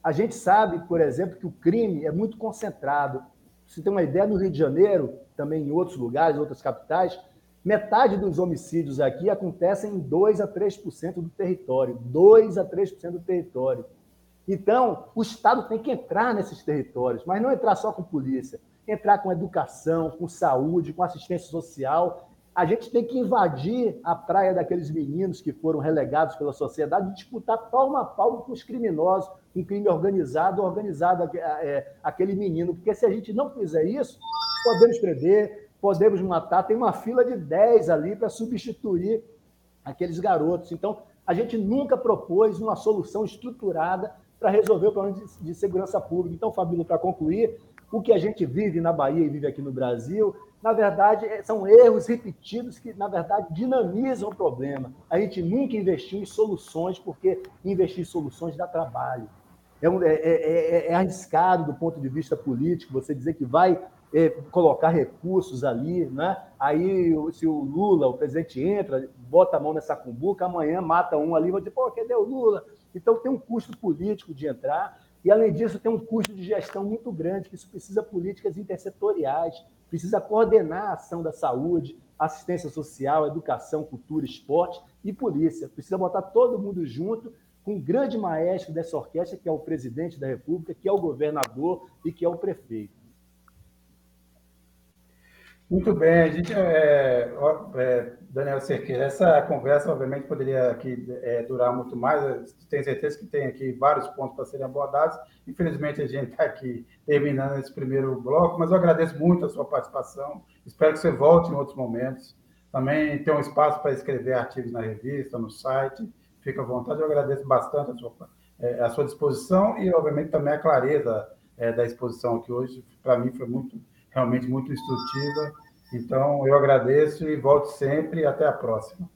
A gente sabe, por exemplo, que o crime é muito concentrado. Você tem uma ideia, no Rio de Janeiro, também em outros lugares, outras capitais, metade dos homicídios aqui acontecem em 2 a 3% do território. 2 a 3% do território. Então, o Estado tem que entrar nesses territórios, mas não entrar só com polícia, entrar com educação, com saúde, com assistência social. A gente tem que invadir a praia daqueles meninos que foram relegados pela sociedade e disputar palmo a palmo com os criminosos, com crime organizado, organizado é, aquele menino. Porque se a gente não fizer isso, podemos prender, podemos matar. Tem uma fila de 10 ali para substituir aqueles garotos. Então, a gente nunca propôs uma solução estruturada para resolver o problema de, de segurança pública. Então, Fabílio, para concluir, o que a gente vive na Bahia e vive aqui no Brasil, na verdade, é, são erros repetidos que, na verdade, dinamizam o problema. A gente nunca investiu em soluções, porque investir em soluções dá trabalho. É, é, é, é arriscado do ponto de vista político você dizer que vai é, colocar recursos ali, né? Aí, se o Lula, o presidente, entra, bota a mão nessa cumbuca, amanhã mata um ali, vai dizer, pô, cadê o Lula? Então, tem um custo político de entrar, e, além disso, tem um custo de gestão muito grande, que isso precisa políticas intersetoriais, precisa coordenar a ação da saúde, assistência social, educação, cultura, esporte e polícia. Precisa botar todo mundo junto com um grande maestro dessa orquestra, que é o presidente da República, que é o governador e que é o prefeito.
Muito bem, a gente, é, é, Daniel Cerqueira, essa conversa obviamente poderia aqui é, durar muito mais, tenho certeza que tem aqui vários pontos para serem abordados, infelizmente a gente está aqui terminando esse primeiro bloco, mas eu agradeço muito a sua participação, espero que você volte em outros momentos, também tem um espaço para escrever artigos na revista, no site, fica à vontade, eu agradeço bastante a sua, é, a sua disposição e obviamente também a clareza é, da exposição aqui hoje, para mim foi muito realmente muito instrutiva. Então, eu agradeço e volte sempre até a próxima.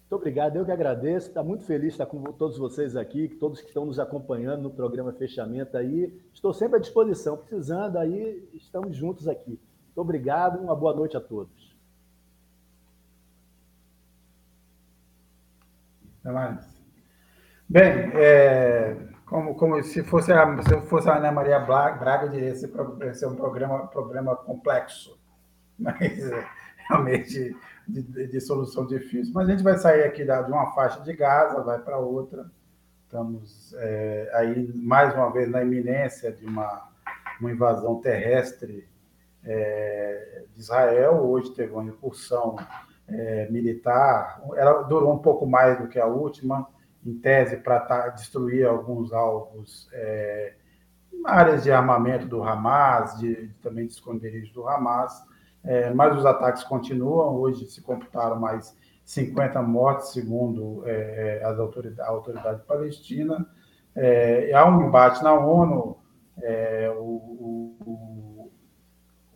Muito obrigado, eu que agradeço. Está muito feliz de estar com todos vocês aqui, todos que estão nos acompanhando no programa Fechamento aí. Estou sempre à disposição, precisando aí, estamos juntos aqui. Muito obrigado, uma boa noite a todos.
Até mais. Bem, é como, como se fosse a, se fosse a Ana Maria Braga, eu diria esse, esse é um programa, problema complexo, [laughs] mas é, realmente de, de, de, solução difícil. Mas a gente vai sair aqui da, de uma faixa de Gaza, vai para outra. Estamos é, aí, mais uma vez, na iminência de uma, uma invasão terrestre é, de Israel. Hoje teve uma incursão é, militar, ela durou um pouco mais do que a última, em tese, para destruir alguns alvos, é, áreas de armamento do Hamas, de, também de esconderijo do Hamas, é, mas os ataques continuam. Hoje se computaram mais 50 mortes, segundo é, é, as autoridade, a autoridade palestina. É, há um embate na ONU. É, o, o,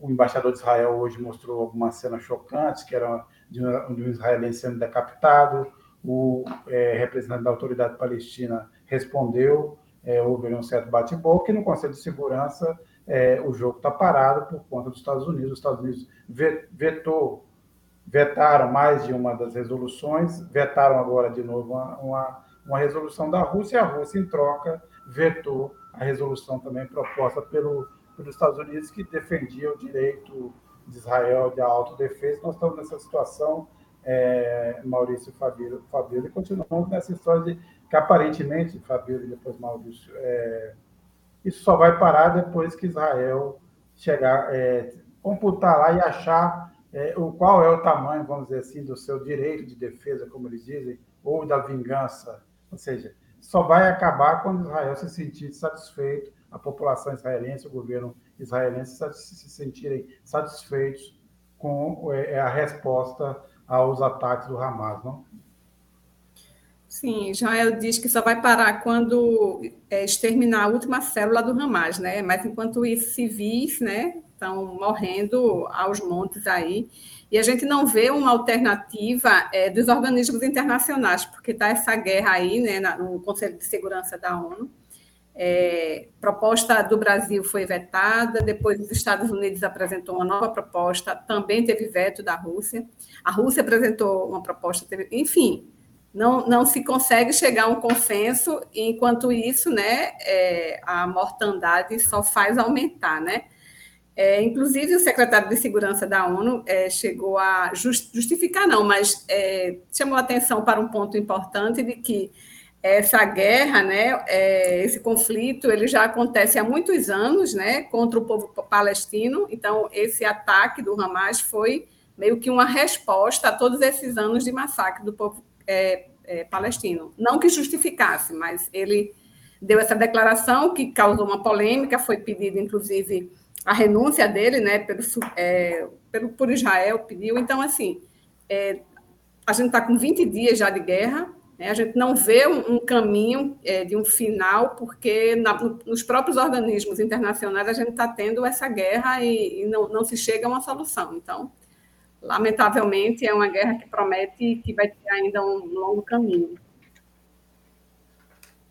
o, embaixador de Israel hoje mostrou algumas cenas chocantes, que um, de um israelense sendo decapitado o é, representante da autoridade palestina respondeu, é, houve um certo bate-boca, e no Conselho de Segurança é, o jogo está parado por conta dos Estados Unidos. Os Estados Unidos vetou, vetaram mais de uma das resoluções, vetaram agora de novo uma, uma, uma resolução da Rússia, e a Rússia, em troca, vetou a resolução também proposta pelo, pelos Estados Unidos, que defendia o direito de Israel de autodefesa. Nós estamos nessa situação é, Maurício Fabíola, Fabíola, e continuamos nessa história de que aparentemente, Fabíola e depois Maurício, é, isso só vai parar depois que Israel chegar, é, computar lá e achar é, o, qual é o tamanho, vamos dizer assim, do seu direito de defesa, como eles dizem, ou da vingança. Ou seja, só vai acabar quando Israel se sentir satisfeito, a população israelense, o governo israelense se sentirem satisfeitos com é, a resposta aos ataques do Hamas, não?
Sim, Israel diz que só vai parar quando é, exterminar a última célula do Hamas, né? Mas enquanto isso, civis, né, estão morrendo aos montes aí. E a gente não vê uma alternativa é, dos organismos internacionais, porque está essa guerra aí, né, no Conselho de Segurança da ONU. É, proposta do Brasil foi vetada, depois os Estados Unidos apresentou uma nova proposta, também teve veto da Rússia. A Rússia apresentou uma proposta, teve, enfim, não, não se consegue chegar a um consenso, enquanto isso, né, é, a mortandade só faz aumentar, né? É, inclusive, o secretário de Segurança da ONU é, chegou a just, justificar, não, mas é, chamou a atenção para um ponto importante de que essa guerra, né, é, esse conflito, ele já acontece há muitos anos, né, contra o povo palestino. Então, esse ataque do Hamas foi meio que uma resposta a todos esses anos de massacre do povo é, é, palestino. Não que justificasse, mas ele deu essa declaração que causou uma polêmica, foi pedido, inclusive, a renúncia dele, né, pelo, é, pelo por Israel, pediu. Então, assim, é, a gente está com 20 dias já de guerra, a gente não vê um, caminho é, de um final, porque na, nos próprios organismos internacionais a gente está tendo essa guerra e, e não, não se chega a uma solução. Então, lamentavelmente, é uma guerra que promete que vai ter ainda um longo caminho.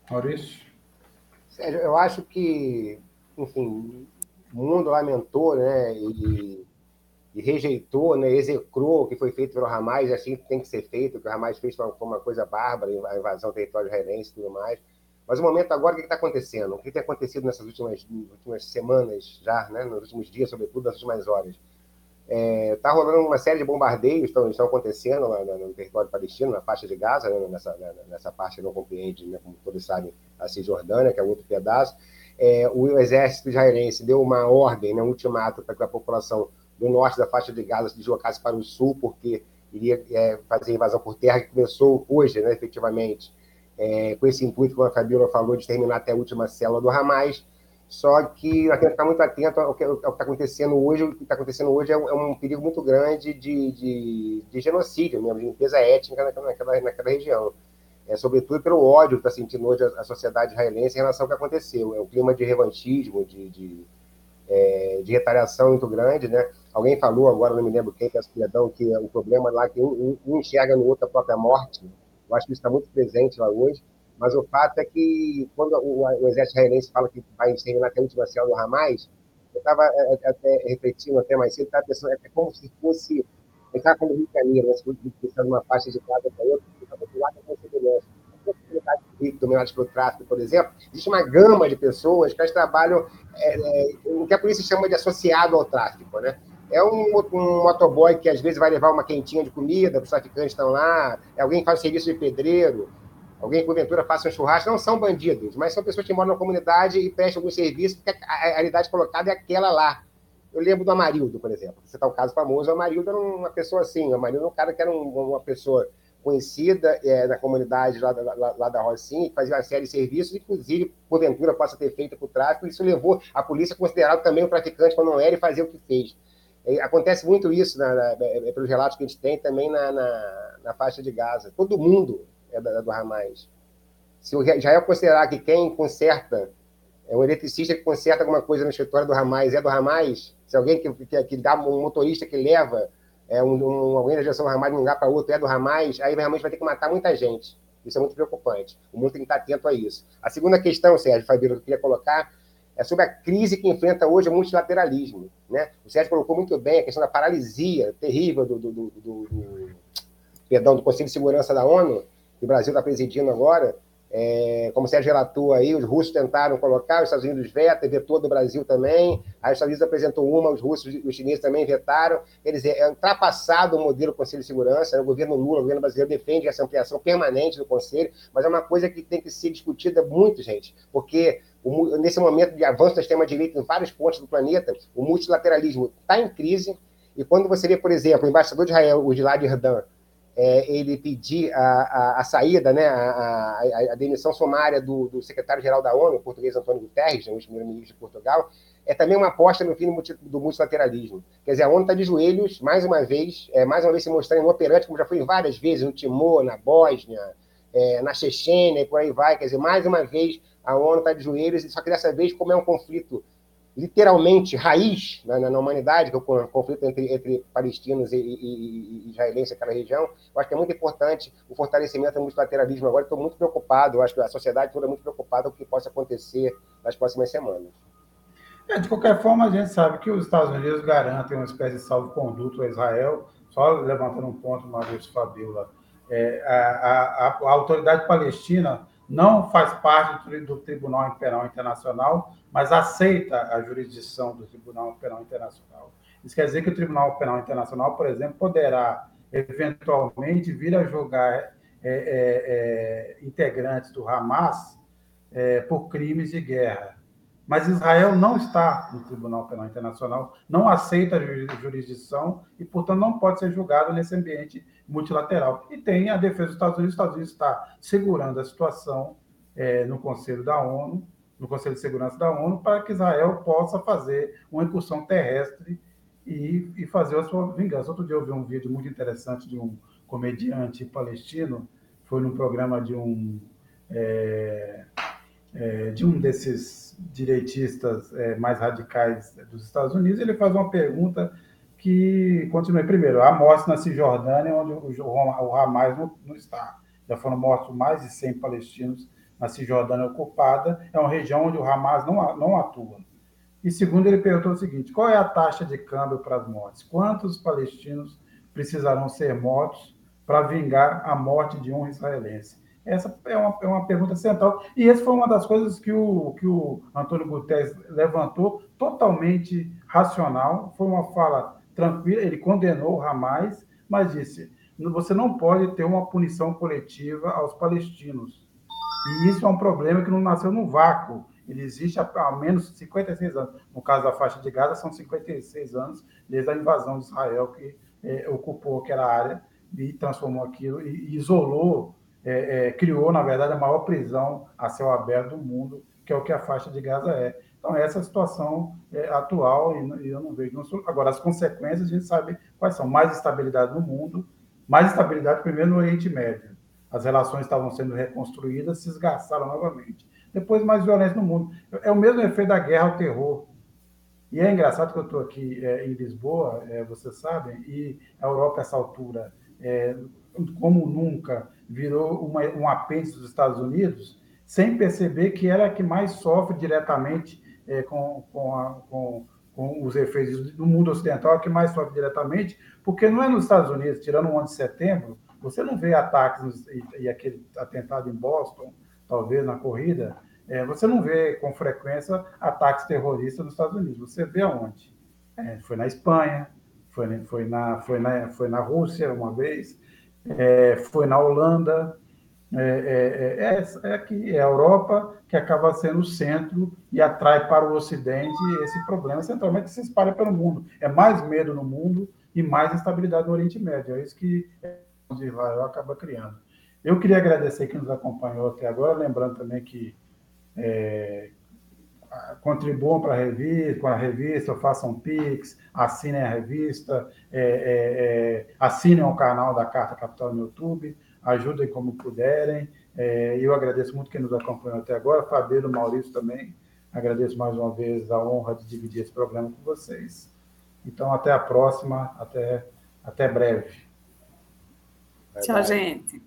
Maurício?
Sérgio, eu acho que, enfim, o mundo lamentou né, e, e rejeitou, né, execrou o que foi feito pelo Hamas, assim tem que ser feito, o que o Hamas fez foi uma coisa bárbara, a invasão do território israelense e tudo mais. Mas o momento agora, o que está acontecendo? O que tem acontecido nessas últimas, últimas semanas já, né, nos últimos dias, sobretudo nas últimas horas? Está é, tá rolando uma série de bombardeios estão, estão acontecendo lá no, território palestino, na faixa de Gaza, né, nessa, nessa parte que não compreende, né, como todos sabem, a Cisjordânia, que é outro pedaço. É, o exército israelense deu uma ordem, né, um ultimato para que a população do norte da faixa de Gaza se deslocasse para o sul, porque iria é, fazer invasão por terra, que começou hoje, né, efetivamente, é, com esse intuito, como a Fabiola falou, de terminar até a última célula do Hamas. Só que nós temos que ficar muito atento ao que está acontecendo hoje. O que está acontecendo hoje é um, é um, perigo muito grande de, de, de genocídio mesmo, de limpeza étnica naquela, naquela, naquela região. É, sobretudo pelo ódio que está sentindo hoje a, a, sociedade israelense em relação ao que aconteceu. É um clima de revanchismo, de, de, é, de retaliação muito grande. Né? Alguém falou agora, não me lembro quem, que é que o problema lá é que um, um enxerga no outro a própria morte. Eu acho que isso está muito presente lá hoje. Mas o fato é que, quando o, o exército israelense fala que vai exterminar até a última célula do Hamas, eu estava é, é, até refletindo até mais cedo, estava pensando, é como se fosse, estava como de Janeiro, né, pensando numa faixa de casa para outra, para outro lado com segurança. Dominados pelo tráfico, por exemplo, existe uma gama de pessoas que trabalham é, é, o que a polícia chama de associado ao tráfico, né? É um, um, motoboy que às vezes vai levar uma quentinha de comida, os traficantes estão lá, é alguém que faz serviço de pedreiro, alguém que porventura faça um churrasco, não são bandidos, mas são pessoas que moram na comunidade e prestam algum serviço, porque a realidade colocada é aquela lá. Eu lembro do Amarildo, por exemplo. Você está um caso famoso, o Amarildo era uma pessoa assim, o Amarildo era um cara que era um, uma pessoa conhecida é, na comunidade lá, lá, lá da Rocinha, que fazia uma série de serviços, inclusive, porventura, possa ter feito para o tráfico, isso levou a polícia a considerar também um traficante quando não era e fazer o que fez. E acontece muito isso, na, na, é, pelos relatos que a gente tem, também na, na, na faixa de Gaza. Todo mundo é da, do Hamas. Se o Israel considerar que quem conserta é um eletricista que conserta alguma coisa no escritório do Hamas é do Hamas, se alguém que, que, que dá um motorista que leva é, um, um, alguém da de um lugar para outro é do Hamas, aí realmente vai ter que matar muita gente. Isso é muito preocupante. O mundo tem que estar atento a isso. A segunda questão, Sérgio Fabíola, que eu queria colocar é sobre a crise que enfrenta hoje o multilateralismo. Né? O Sérgio colocou muito bem a questão da paralisia terrível do, do, do, do perdão, do Conselho de Segurança da ONU, que o Brasil está presidindo agora, é, como o Sérgio relatou aí, os russos tentaram colocar, os Estados Unidos vetam, vetou do Brasil também, aí os Estados Unidos apresentou uma, os russos e os chineses também vetaram. Dizer, é ultrapassado o modelo do Conselho de Segurança, né? o governo Lula, o governo brasileiro defende essa ampliação permanente do Conselho, mas é uma coisa que tem que ser discutida muito, gente, porque o, nesse momento de avanço da extrema-direita em vários pontos do planeta, o multilateralismo está em crise, e quando você vê, por exemplo, o embaixador de Israel, o Gilad Erdan, é, ele pedir a, a, a saída, né, a, a, demissão sumária do, do secretário-geral da ONU, o português Antônio Guterres, né, o primeiro-ministro de Portugal, é também uma aposta no fim do multilateralismo. Quer dizer, a ONU está de joelhos, mais uma vez, é, mais uma vez se mostrando inoperante, como já foi várias vezes, no Timor, na Bósnia, é, na Chechênia e por aí vai. Quer dizer, mais uma vez, a ONU está de joelhos, só que dessa vez, como é um conflito literalmente raiz né, na, na, humanidade, que é o conflito entre, entre palestinos e, e, e israelenses naquela região, eu acho que é muito importante o fortalecimento do multilateralismo agora. Estou muito preocupado, acho que a sociedade toda é muito preocupada com o que possa acontecer nas próximas semanas.
É, de qualquer forma, a gente sabe que os Estados Unidos garantem uma espécie de salvo-conduto a Israel, só levantando um ponto, Maurício Fabiola, é, a, a, a, autoridade palestina não faz parte do Tribunal Penal Internacional, mas aceita a jurisdição do Tribunal Penal Internacional. Isso quer dizer que o Tribunal Penal Internacional, por exemplo, poderá eventualmente vir a julgar é, é, é integrantes do Hamas é, por crimes de guerra. Mas Israel não está no Tribunal Penal Internacional, não aceita a jurisdição e, portanto, não pode ser julgado nesse ambiente multilateral. E tem a defesa dos Estados Unidos. Os Estados Unidos está segurando a situação é, no Conselho da ONU, no Conselho de Segurança da ONU, para que Israel possa fazer uma incursão terrestre e, e fazer a sua vingança. Outro dia eu vi um vídeo muito interessante de um comediante palestino, foi num programa de um é, é, de um desses direitistas é, mais radicais dos Estados Unidos, ele faz uma pergunta que continua. Primeiro, a morte na Cisjordânia, onde o, o Hamas não, não, está. Já foram mortos mais de 100 palestinos na Cisjordânia ocupada, é uma região onde o Hamas não, não atua. E segundo, ele perguntou o seguinte: qual é a taxa de câmbio para as mortes? Quantos palestinos precisarão ser mortos para vingar a morte de um israelense? Essa é uma, é uma pergunta central. E essa foi uma das coisas que o, que o Antônio Guterres levantou, totalmente racional. Foi uma fala tranquila. Ele condenou o Hamas, mas disse: você não pode ter uma punição coletiva aos palestinos. E isso é um problema que não nasceu no vácuo. Ele existe há ao menos 56 anos. No caso da faixa de Gaza, são 56 anos desde a invasão de Israel, que é, ocupou aquela área e transformou aquilo e isolou é, é, criou, na verdade, a maior prisão a céu aberto do mundo, que é o que a faixa de Gaza é. Então, essa é a situação atual e, e, eu não vejo. Agora, as consequências, a gente sabe quais são. Mais estabilidade no mundo, mais estabilidade primeiro no Oriente Médio. As relações estavam sendo reconstruídas, se esgarçaram novamente. Depois, mais violência no mundo. É o mesmo efeito da guerra ao terror. E é engraçado que eu estou aqui é, em Lisboa, é, vocês sabem, e a Europa, essa altura, é, como nunca, virou uma, um apêndice dos Estados Unidos, sem perceber que ela é a que mais sofre diretamente é, com, com, a, com, com, os efeitos do mundo ocidental, a que mais sofre diretamente, porque não é nos Estados Unidos, tirando o 11 de setembro, você não vê ataques e, e aquele atentado em Boston, talvez na corrida, é, você não vê com frequência ataques terroristas nos Estados Unidos. Você vê aonde? É, foi na Espanha, foi, foi, na, foi, na, foi na Rússia uma vez, é, foi na Holanda, é, é, é, é, aqui, é a Europa que acaba sendo o centro e atrai para o Ocidente esse problema, centralmente se espalha pelo mundo. É mais medo no mundo e mais instabilidade no Oriente Médio. É isso que Israel acaba criando. Eu queria agradecer quem nos acompanhou até agora, lembrando também que é, contribuam para a revista, com a revista, façam Pix, assinem a revista, é, é, é, assinem o canal da Carta Capital no YouTube, ajudem como puderem. É, eu agradeço muito quem nos acompanhou até agora, Fabíola, Maurício também. Agradeço mais uma vez a honra de dividir esse programa com vocês. Então, até a próxima, até, até breve.
Tchau, gente.